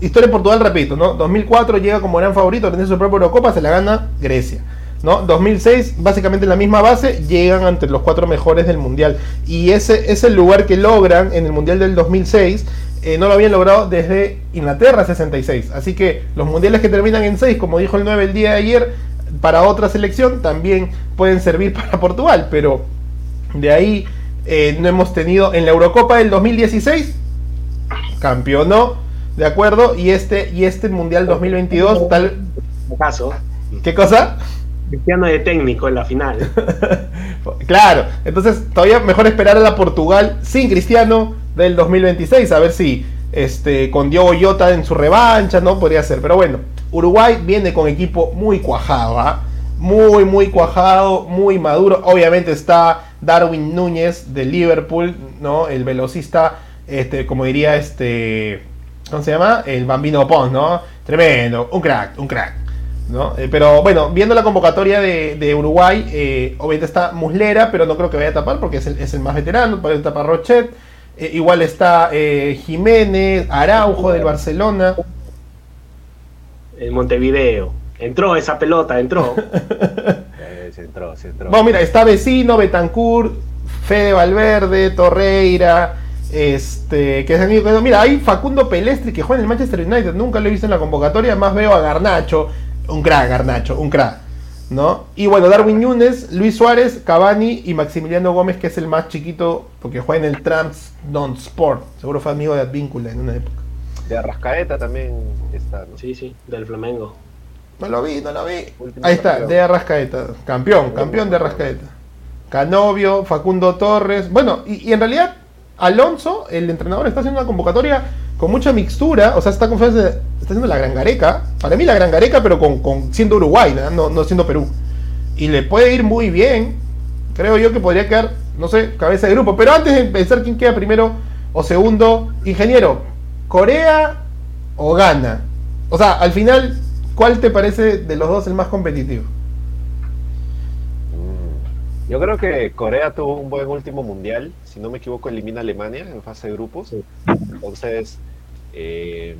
historia de Portugal, repito, ¿no? 2004 llega como gran favorito, tiene su propia Eurocopa, se la gana Grecia. ¿No? 2006, básicamente la misma base, llegan ante los cuatro mejores del mundial. Y ese es el lugar que logran en el mundial del 2006. eh, no lo habían logrado desde Inglaterra 66. Así que los mundiales que terminan en 6, como dijo el 9 el día de ayer, para otra selección también pueden servir para Portugal. Pero de ahí eh, no hemos tenido en la Eurocopa del 2016, campeonó, ¿de acuerdo? Y este, y este mundial 2022, tal. ¿Qué cosa? Cristiano de técnico en la final. Claro, entonces todavía mejor esperar a la Portugal sin Cristiano del 2026, a ver si este, con Diogo Jota en su revancha, ¿no? Podría ser, pero bueno, Uruguay viene con equipo muy cuajado, ¿ah? Muy, muy cuajado, muy maduro. Obviamente está Darwin Núñez de Liverpool, ¿no? El velocista, este, como diría este, ¿cómo se llama? El Bambino Pons, ¿no? Tremendo, un crack, un crack. ¿No? Eh, pero bueno, viendo la convocatoria de, de Uruguay, eh, obviamente está Muslera, pero no creo que vaya a tapar porque es el, es el más veterano, puede tapar Rochet. Eh, igual está eh, Jiménez, Araujo del Barcelona. En Montevideo. Entró esa pelota, entró. Se entró, se entró. Bueno, mira, está Vecino, Betancourt, Fede Valverde, Torreira, este, que quedando. Mira, hay Facundo Pelestri que juega en el Manchester United, nunca lo he visto en la convocatoria, más veo a Garnacho, un crack, Garnacho, un crack, ¿no? Y bueno, Darwin Núñez, Luis Suárez, Cavani y Maximiliano Gómez, que es el más chiquito, porque juega en el Trans Non Sport, seguro fue amigo de Advíncula en una época. De Arrascaeta también está, ¿no? Sí, sí, del Flamengo. No lo vi, no lo vi. Último Ahí está, campeón. de Arrascaeta. Campeón, campeón de Arrascaeta. Canovio, Facundo Torres. Bueno, y, y en realidad, Alonso, el entrenador, está haciendo una convocatoria con mucha mixtura. O sea, está, confiando- está haciendo la gran gareca. Para mí, la gran gareca, pero con, con siendo Uruguay, ¿no? no, no siendo Perú. Y le puede ir muy bien. Creo yo que podría quedar, no sé, cabeza de grupo. Pero antes de pensar quién queda primero o segundo, ingeniero, ¿Corea o Ghana? O sea, al final, ¿cuál te parece de los dos el más competitivo? Mm. Yo creo que Corea tuvo un buen último mundial. Si no me equivoco, elimina a Alemania en fase de grupos. Entonces, eh,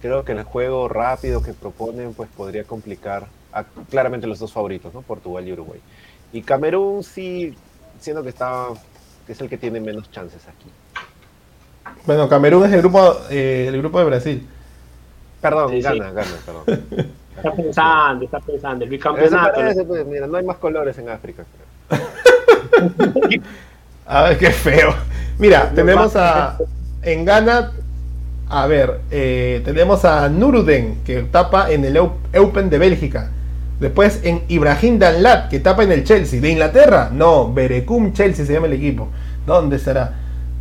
creo que el juego rápido que proponen pues podría complicar a claramente los dos favoritos, ¿no? Portugal y Uruguay. Y Camerún sí, siendo que está, que es el que tiene menos chances aquí. Bueno, Camerún es el grupo, eh, el grupo de Brasil. Perdón, Sí, sí. gana, gana, perdón. Está pensando, está pensando. El bicampeonato. parece, pues, mira, no hay más colores en África. creo. A ver, qué feo. Mira, tenemos a. En Ghana. A ver, eh, tenemos a Nuruden, que tapa en el Eupen de Bélgica. Después en Ibrahim Danlat, que tapa en el Chelsea. ¿De Inglaterra? No, Berecum Chelsea se llama el equipo. ¿Dónde será?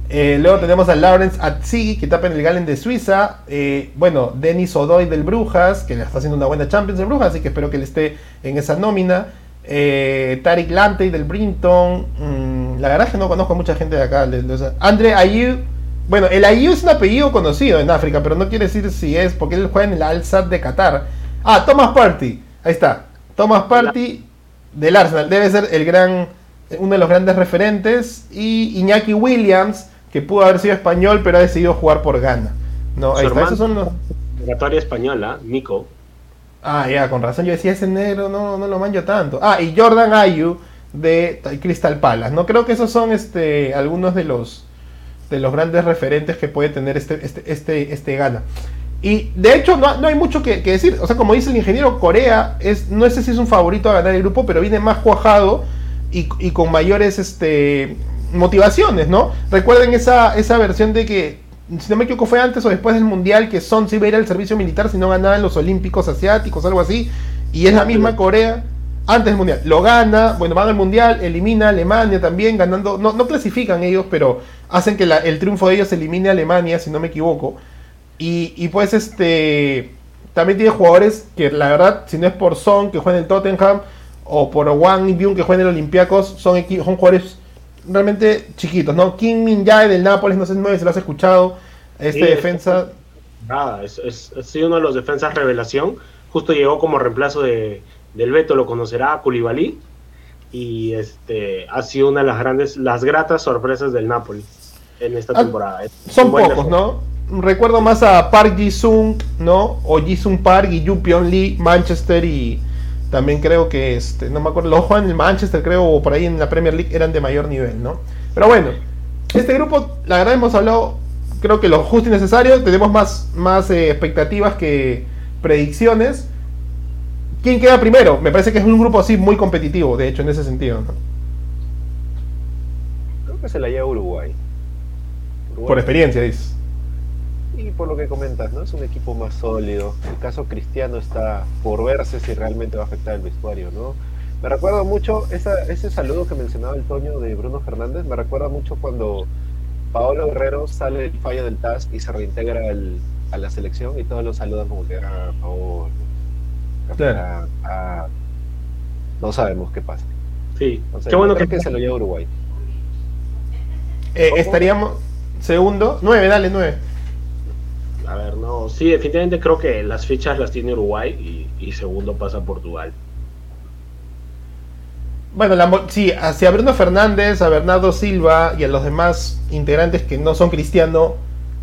Eh, luego tenemos a Lawrence Atzigi, que tapa en el Galen de Suiza. Eh, bueno, Denis Odoy del Brujas, que le está haciendo una buena Champions del Brujas, así que espero que él esté en esa nómina. Eh, Tariq Lamptey del Brinton. Mm, la verdad es que no conozco a mucha gente de acá. de- de- Andre Ayew. Bueno, el Ayew es un apellido conocido en África, pero no quiere decir si es, porque él juega en el Al-Sad de Qatar. Ah, Thomas Party. Ahí está. Thomas Party del Arsenal. Debe ser el gran, uno de los grandes referentes. Y Iñaki Williams, que pudo haber sido español, pero ha decidido jugar por Ghana. No, ahí está. Esos son los. Española, Nico. Ah, ya, con razón. Yo decía ese negro, no, no lo manjo tanto. Ah, y Jordan Ayu de Crystal Palace. No creo que esos son este algunos de los de los grandes referentes que puede tener este este este, este Ghana. Y de hecho no, no hay mucho que, que decir. O sea, como dice el ingeniero, Corea es no sé si es un favorito a ganar el grupo, pero viene más cuajado y, y con mayores este motivaciones, ¿no? Recuerden esa, esa versión de que, si no me equivoco, fue antes o después del Mundial, que Son se iba a ir al servicio militar si no ganaban los Olímpicos Asiáticos, algo así. Y es la misma Corea antes del Mundial. Lo gana, bueno, van al Mundial, elimina a Alemania también, ganando, no, no clasifican ellos, pero hacen que la- el triunfo de ellos elimine a Alemania, si no me equivoco. Y, y pues este también tiene jugadores que la verdad, si no es por Son que juega en el Tottenham o por Wang Byung que juega en el Olympiacos, son, son jugadores realmente chiquitos, ¿no? Kim Min Jae del Nápoles, no sé si lo has escuchado, este Sí, defensa, Nada, es, es, ha sido uno de los defensas revelación. Justo llegó como reemplazo de, del Beto, lo conocerá Koulibaly. Y este ha sido una de las grandes, las gratas sorpresas del Napoli en esta Ah, temporada. Es son pocos. ¿no? Recuerdo más a Park Ji-sung, ¿no? O Ji-sung Park y Yu Lee, Manchester y, También creo que, este, no me acuerdo, los Juan el Manchester, creo, o por ahí en la Premier League eran de mayor nivel, ¿no? Pero bueno, este grupo, la verdad hemos hablado, creo que lo justo y necesario, tenemos más, más eh, expectativas que predicciones. ¿Quién queda primero? Me parece que es un grupo así muy competitivo, de hecho, en ese sentido, ¿no? Creo que se la lleva Uruguay. Uruguay. Por experiencia, dices. Y por lo que comentas, ¿no? Es un equipo más sólido. El caso Cristiano está por verse si realmente va a afectar el vestuario, ¿no? Me recuerda mucho esa- ese saludo que mencionaba el Toño de Bruno Fernández. Me recuerda mucho cuando Paolo Guerrero sale del fallo del TAS y se reintegra al- a la selección y todos lo saludan como que, ah, Paolo. Capitán, ah". no sabemos qué pasa. Sí, qué bueno creo que, que se lo lleva Uruguay. Eh, estaríamos segundo, nueve, dale, nueve. A ver, no, sí, definitivamente creo que las fichas las tiene Uruguay y, y segundo pasa Portugal. Bueno, la, mo- sí, hacia Bruno Fernández, a Bernardo Silva y a los demás integrantes que no son cristiano,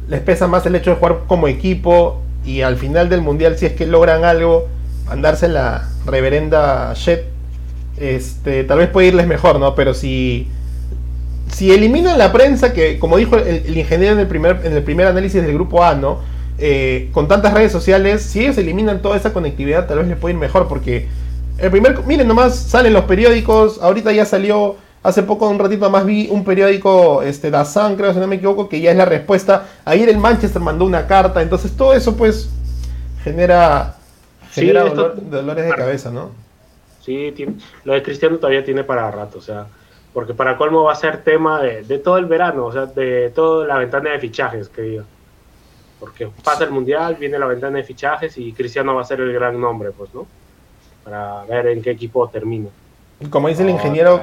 les pesa más el hecho de jugar como equipo y al final del mundial, si es que logran algo, mandarse la reverenda Shed, este, tal vez puede irles mejor, ¿no? Pero si, si eliminan la prensa, que como dijo el, el ingeniero en el, primer, en el primer análisis del grupo A, ¿no? Eh, con tantas redes sociales, si ellos eliminan toda esa conectividad, tal vez les puede ir mejor, porque el primer, miren nomás, salen los periódicos, ahorita ya salió, hace poco, un ratito más vi un periódico, este, Dazan, creo, si no me equivoco, que ya es la respuesta. Ayer el Manchester mandó una carta, entonces todo eso pues genera, Sí, genera esto- dolor- dolores de cabeza, ¿no? Sí, tiene- lo de Cristiano todavía tiene para rato, o sea, porque para colmo va a ser tema de, de todo el verano, o sea, de toda la ventana de fichajes, que diga. Porque pasa el mundial, viene la ventana de fichajes y Cristiano va a ser el gran nombre, pues, ¿no? Para ver en qué equipo termina. Como dice el ingeniero,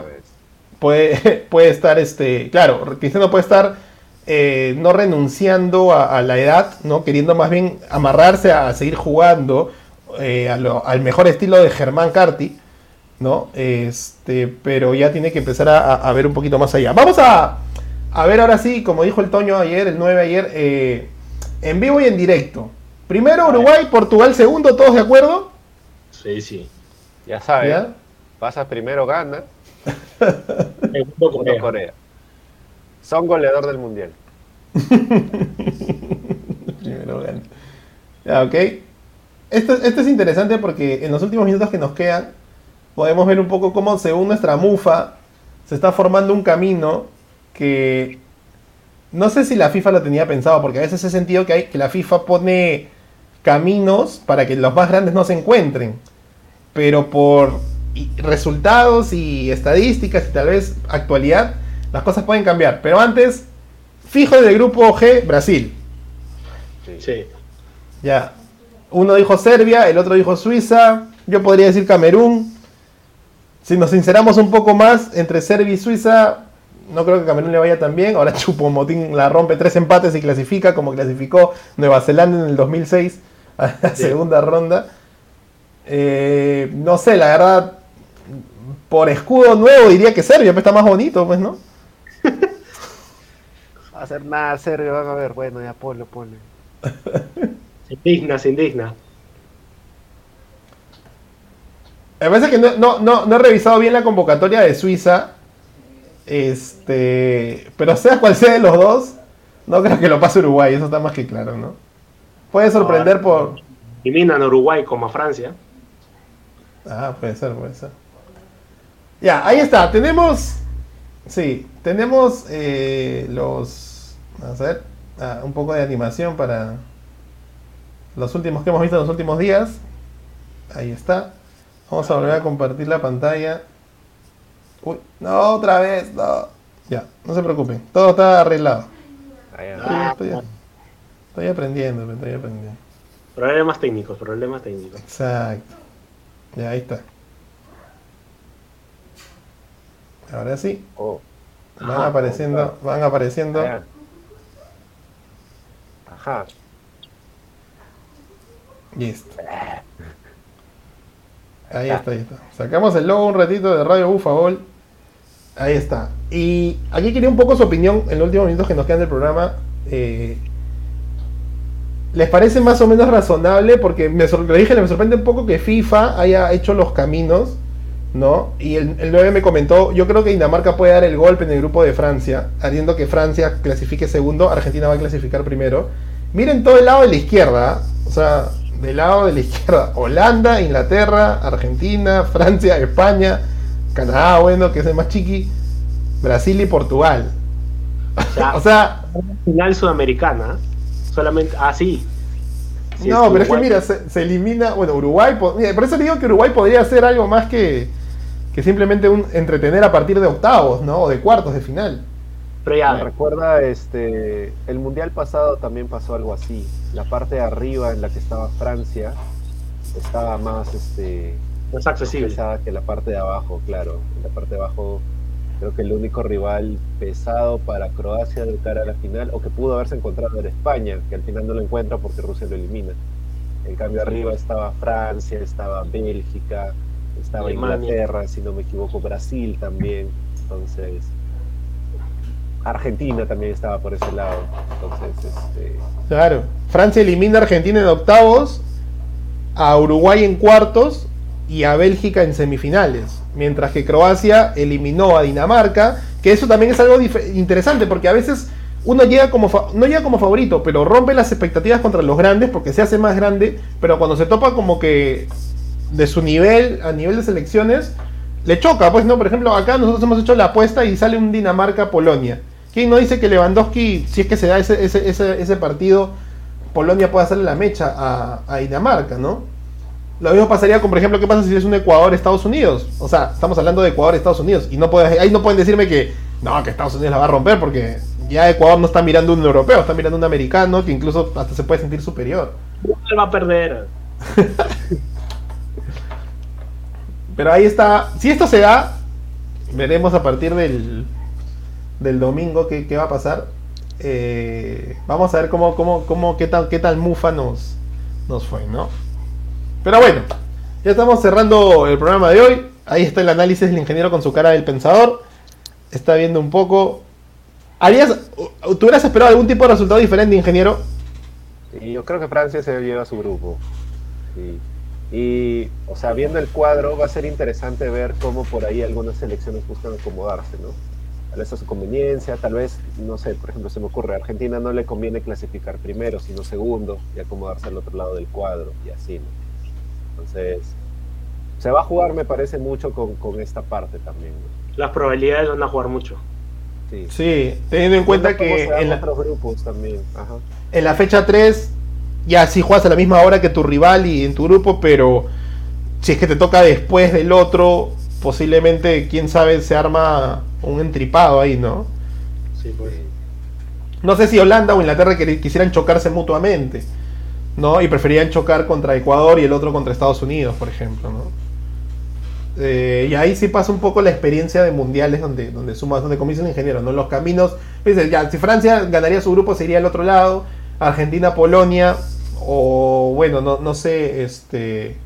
puede, puede estar, este, claro, Cristiano puede estar eh, no renunciando a, a la edad, no queriendo más bien amarrarse a, seguir jugando eh, a lo- al mejor estilo de Germán Carti, ¿no? Este, pero ya tiene que empezar a, a- ver un poquito más allá. Vamos a, a ver ahora sí, como dijo el Toño ayer, el 9 ayer, eh, en vivo y en directo. Primero Uruguay, Portugal segundo, ¿todos de acuerdo? Sí, sí. Ya sabes, ¿Ya? pasa primero gana, Segundo segundo Corea. Corea. Son goleador del mundial. Primero gana. Ya, ok. Esto, esto es interesante porque en los últimos minutos que nos quedan podemos ver un poco cómo según nuestra mufa se está formando un camino que no sé si la FIFA lo tenía pensado porque a veces he sentido que, hay, que la FIFA pone caminos para que los más grandes no se encuentren pero por resultados y estadísticas y tal vez actualidad las cosas pueden cambiar pero antes fijo del grupo G Brasil Sí. ya. Uno dijo Serbia, el otro dijo Suiza. Yo podría decir Camerún. Si nos sinceramos un poco más entre Serbia y Suiza, no creo que Camerún le vaya tan bien. Ahora Chupomotín la rompe tres empates y clasifica como clasificó Nueva Zelanda en el 2006 a la Sí. segunda ronda. Eh, no sé, la verdad, por escudo nuevo diría que Serbia pues, está más bonito, pues, ¿no? Va a hacer nada serio, van a ver. Bueno, ya ponlo, ponlo. Indigna, se indigna. Me parece que no, no, no, no he revisado bien la convocatoria de Suiza. Este. Pero sea cual sea de los dos, no creo que lo pase Uruguay, eso está más que claro, ¿no? Puede sorprender Ah. por. Eliminan a Uruguay como a Francia. Ah, puede ser, puede ser. Ya, ahí está. Tenemos. Sí, tenemos eh, los. Vamos a ver. ah, un poco de animación para los últimos que hemos visto en los últimos días. Ahí está. Vamos a volver a compartir la pantalla. Uy, no, otra vez, no. Ya, no se preocupen. Todo está arreglado. Ahí Estoy, anda. estoy- estoy aprendiendo, estoy aprendiendo. Problemas técnicos, problemas técnicos. Exacto. Ya, ahí está. Ahora sí, Oh, van apareciendo, van apareciendo. Ajá. Listo. Ahí está, ahí está. Sacamos el logo un ratito de Radio Bufagol. Ahí está. Y aquí quería un poco su opinión en los últimos minutos que nos quedan del programa. Eh, ¿Les parece más o menos razonable? Porque me lo dije, me sorprende un poco que FIFA haya hecho los caminos, ¿no? Y el, el 9 me comentó, yo creo que Dinamarca puede dar el golpe en el grupo de Francia, haciendo que Francia clasifique segundo, Argentina va a clasificar primero. Miren todo el lado de la izquierda, ¿ah? o sea, del lado de la izquierda, Holanda, Inglaterra, Argentina, Francia, España, Canadá, bueno, que es el más chiqui, Brasil y Portugal. O sea, O sea, final sudamericana. Solamente. Ah, sí. No, pero es que mira, se, se elimina. Bueno, Uruguay. mira, por eso digo que Uruguay podría hacer algo más que, que simplemente un entretener a partir de octavos, ¿no? O de cuartos de final. Pero ya, Me recuerda este el mundial pasado también pasó algo así. La parte de arriba en la que estaba Francia estaba más este es accesible. pesada que la parte de abajo, claro. En la parte de abajo creo que el único rival pesado para Croacia de cara a la final o que pudo haberse encontrado era España, que al final no lo encuentra porque Rusia lo elimina. En cambio arriba estaba Francia, estaba Bélgica, estaba Alemania. Inglaterra, si no me equivoco, Brasil también. Entonces Argentina también estaba por ese lado. Entonces, este, Claro. Francia elimina a Argentina en octavos, a Uruguay en cuartos y a Bélgica en semifinales. Mientras que Croacia eliminó a Dinamarca, que eso también es algo interesante porque a veces uno llega como no llega como favorito, pero rompe las expectativas contra los grandes porque se hace más grande, pero cuando se topa como que de su nivel a nivel de selecciones le choca, pues no, por ejemplo, acá nosotros hemos hecho la apuesta y sale un Dinamarca-Polonia. ¿Quién no dice que Lewandowski, si es que se da ese, ese, ese, ese partido, Polonia puede hacerle la mecha a, a Dinamarca, ¿no? Lo mismo pasaría con, por ejemplo, ¿qué pasa si es un Ecuador-Estados Unidos? O sea, estamos hablando de Ecuador-Estados Unidos. Y no puede, ahí no pueden decirme que, no, que Estados Unidos la va a romper porque ya Ecuador no está mirando un europeo, está mirando un americano que incluso hasta se puede sentir superior. Va a perder. Pero ahí está. Si esto se da, veremos a partir del, del domingo qué, qué va a pasar. Eh, vamos a ver cómo, cómo, cómo, qué tal, qué tal mufa nos, nos fue, ¿no? Pero bueno, ya estamos cerrando el programa de hoy. Ahí está el análisis del ingeniero con su cara del pensador. Está viendo un poco. ¿Harías, ¿Tú hubieras esperado algún tipo de resultado diferente, ingeniero? Y yo creo que Francia se lleva su grupo. Sí. Y, o sea, viendo el cuadro, va a ser interesante ver cómo por ahí algunas selecciones buscan acomodarse, ¿no? Tal vez a su conveniencia, tal vez, no sé, por ejemplo, se me ocurre, a Argentina no le conviene clasificar primero, sino segundo, y acomodarse al otro lado del cuadro, y así, ¿no? Entonces, se va a jugar, me parece, mucho con, con esta parte también, ¿no? Las probabilidades van a jugar mucho. Sí. Sí, teniendo en cuenta que en la, otros grupos también, ajá. en la fecha 3 ya sí juegas a la misma hora que tu rival y en tu grupo, pero si es que te toca después del otro, posiblemente, quién sabe, se arma un entripado ahí, ¿no? Sí, pues. No sé si Holanda o Inglaterra quisieran chocarse mutuamente, ¿no? Y preferían chocar contra Ecuador y el otro contra Estados Unidos, por ejemplo, ¿no? Eh, y ahí sí pasa un poco la experiencia de mundiales donde, donde sumas, donde dice el ingeniero, ¿no? Los caminos, dices, ya, si Francia ganaría su grupo, se iría al otro lado, Argentina, Polonia, o bueno, no, no sé, este.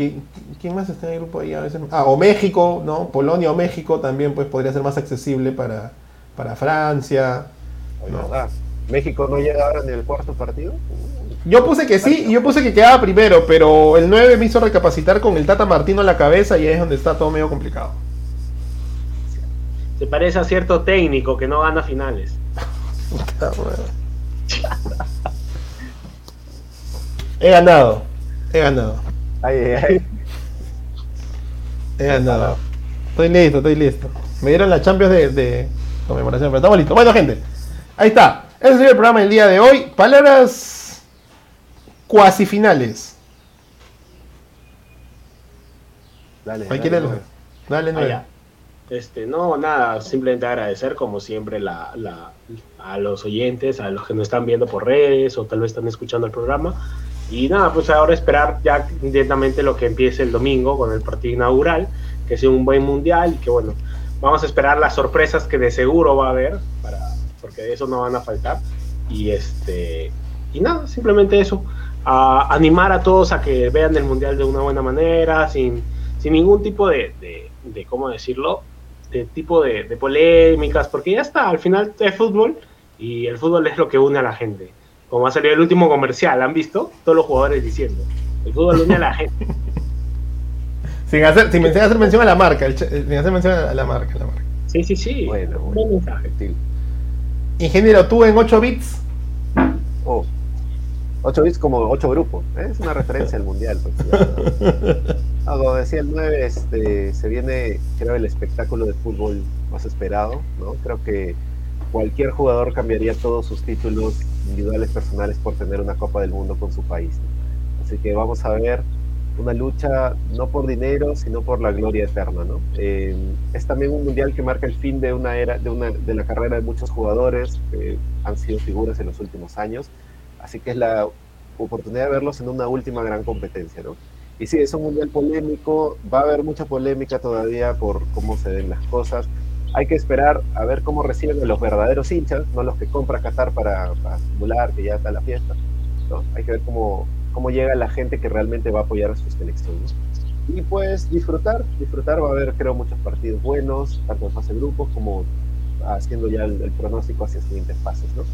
¿Quién, quién más está en el grupo ahí? A veces, ah, o México, ¿no? Polonia o México también pues podría ser más accesible para, para Francia. México no llega ahora en el cuarto partido. Yo puse que sí y yo puse que quedaba primero, pero el 9 me hizo recapacitar con el Tata Martino en la cabeza y ahí es donde está todo medio complicado. Se parece a cierto técnico que no gana finales. He ganado, he ganado, Ay, ay, ay. he ganado. Estoy listo, estoy listo. Me dieron la Champions de, de conmemoración, pero estamos listos. Bueno, gente, ahí está. Ese es el programa del día de hoy. Palabras cuasi finales. Dale, dale, quiere- dale. Dale, Ah, 9. ya. Este, no, nada, simplemente agradecer como siempre la, la- a los oyentes, a los que nos están viendo por redes o tal vez están escuchando el programa. Y nada, pues ahora esperar ya directamente lo que empiece el domingo con el partido inaugural, que sea un buen mundial y que bueno, vamos a esperar las sorpresas que de seguro va a haber, para, porque de eso no van a faltar. Y este y nada, simplemente eso. Animar a todos a que vean el mundial de una buena manera, sin, sin ningún tipo de, de, de, ¿cómo decirlo? De tipo de, de polémicas, porque ya está, al final es fútbol y el fútbol es lo que une a la gente. Como ha salido el último comercial, ¿han visto? Todos los jugadores diciendo, el fútbol une a la gente. Sin hacer, sin hacer mención a la marca, el, sin hacer mención a la marca, la marca. Sí, sí, sí. Bueno, Un bueno. mensaje. Ingeniero, tú en 8 bits. Oh. 8 bits como 8 grupos. ¿eh? Es una referencia al mundial. pues, ya. Ah, como decía el 9, este, se viene, creo, el espectáculo de fútbol más esperado. ¿no? Creo que cualquier jugador cambiaría todos sus títulos individuales, personales, por tener una Copa del Mundo con su país. Así que vamos a ver una lucha no por dinero, sino por la gloria eterna. ¿no? Eh, es también un mundial que marca el fin de una era, de, la carrera de muchos jugadores que han sido figuras en los últimos años. Así que es la oportunidad de verlos en una última gran competencia. Y sí, es un mundial polémico, va a haber mucha polémica todavía por cómo se ven las cosas. Hay que esperar a ver cómo reciben a los verdaderos hinchas, no los que compra Qatar para, para simular que ya está la fiesta. ¿no? Hay que ver cómo, cómo llega la gente que realmente va a apoyar a su selección. ¿no? Y pues disfrutar, disfrutar, va a haber creo muchos partidos buenos, tanto en fase de grupos como haciendo ya el, el pronóstico hacia siguientes fases. ¿no?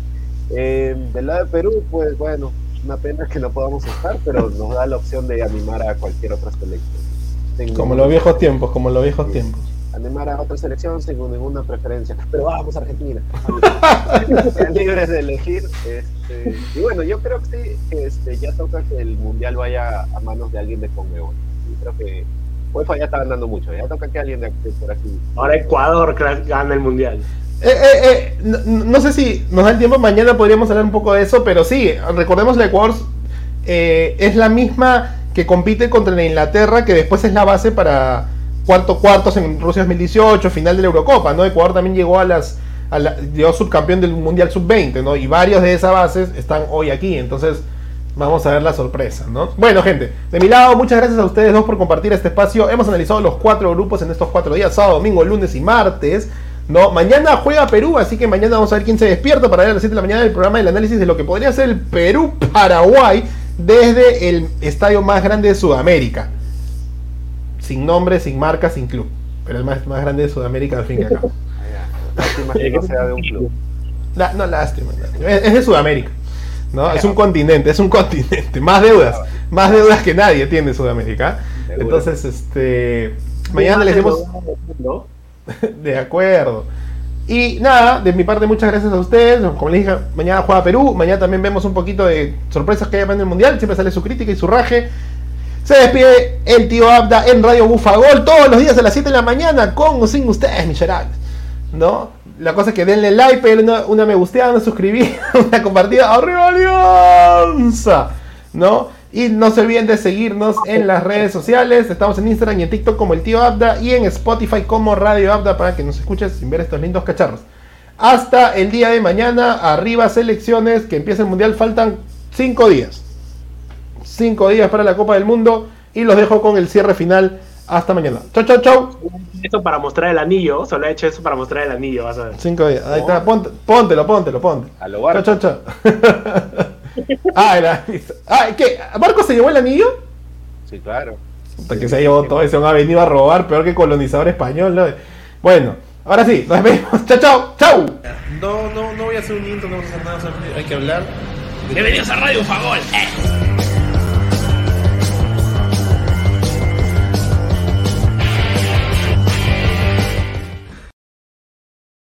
Eh, del lado de Perú, pues bueno, una pena que no podamos estar, pero nos da la opción de animar a cualquier otra selección. Como los viejos tiempos, como los viejos Sí. tiempos. Animar a otra selección sin ninguna preferencia. Pero vamos, Argentina. Sean libres de elegir. Este, y bueno, yo creo que sí, que este, ya toca que el mundial vaya a manos de alguien de Conmebol. Y creo que UEFA ya está ganando mucho. Ya toca que alguien de por aquí. Ahora Ecuador gana el mundial. Eh, eh, eh, no, no sé si nos da el tiempo, mañana podríamos hablar un poco de eso, pero sí, recordemos la Ecuador eh, es la misma que compite contra la Inglaterra, que después es la base para cuarto cuartos en Rusia 2018, final de la Eurocopa, ¿no? Ecuador también llegó a las a llegó subcampeón del Mundial Sub-20, ¿no? Y varios de esas bases están hoy aquí, entonces vamos a ver la sorpresa, ¿no? Bueno, gente, de mi lado, muchas gracias a ustedes dos por compartir este espacio. Hemos analizado los cuatro grupos en estos cuatro días, sábado, domingo, lunes y martes. No, mañana juega Perú, así que mañana vamos a ver quién se despierta para ver a las 7 de la mañana el programa del análisis de lo que podría ser el Perú-Paraguay desde el estadio más grande de Sudamérica. Sin nombre, sin marca, sin club. Pero el más, más grande de Sudamérica al fin y al cabo. Ah. Lástima que no sea de un club. La- no, lástima. lástima. Es, es de Sudamérica. ¿no? Es un continente, es un continente. Más deudas. Más deudas que nadie tiene Sudamérica. Entonces, este. Mañana les demos. De acuerdo. Y nada, de mi parte muchas gracias a ustedes. Como les dije, mañana juega Perú. Mañana también vemos un poquito de sorpresas que hay en el Mundial. Siempre sale su crítica y su raje. Se despide el tío Abda en Radio Bufagol todos los días a las 7 de la mañana con o sin ustedes, miserables. ¿No? La cosa es que denle like, una, una me gusteada, una suscribida, una compartida. ¡Arriba Alianza! ¿No? Y no se olviden de seguirnos en las redes sociales. Estamos en Instagram y en TikTok como el tío Abda y en Spotify como Radio Abda para que nos escuches sin ver estos lindos cacharros. Hasta el día de mañana, arriba selecciones, que empieza el mundial, faltan 5 días. 5 días para la Copa del Mundo y los dejo con el cierre final. Hasta mañana. Chau, chau, chau. Eso para mostrar el anillo, solo he hecho eso para mostrar el anillo, vas a ver. 5 días. Ahí está. Ponte, póntelo, póntelo, ponte. A lo Chau, barco. chau, chau. ah, era. Ah, ¿qué? ¿Marco se llevó el anillo? Sí, claro. Hasta que se llevó todo eso, ha venido a robar peor que colonizador español. ¿no? Bueno, ahora sí, nos vemos. Chau, chau, chau. No, no, no voy a hacer un intro, no voy a hacer nada, hay que hablar. Bienvenidos a Radio Fagol. Eh.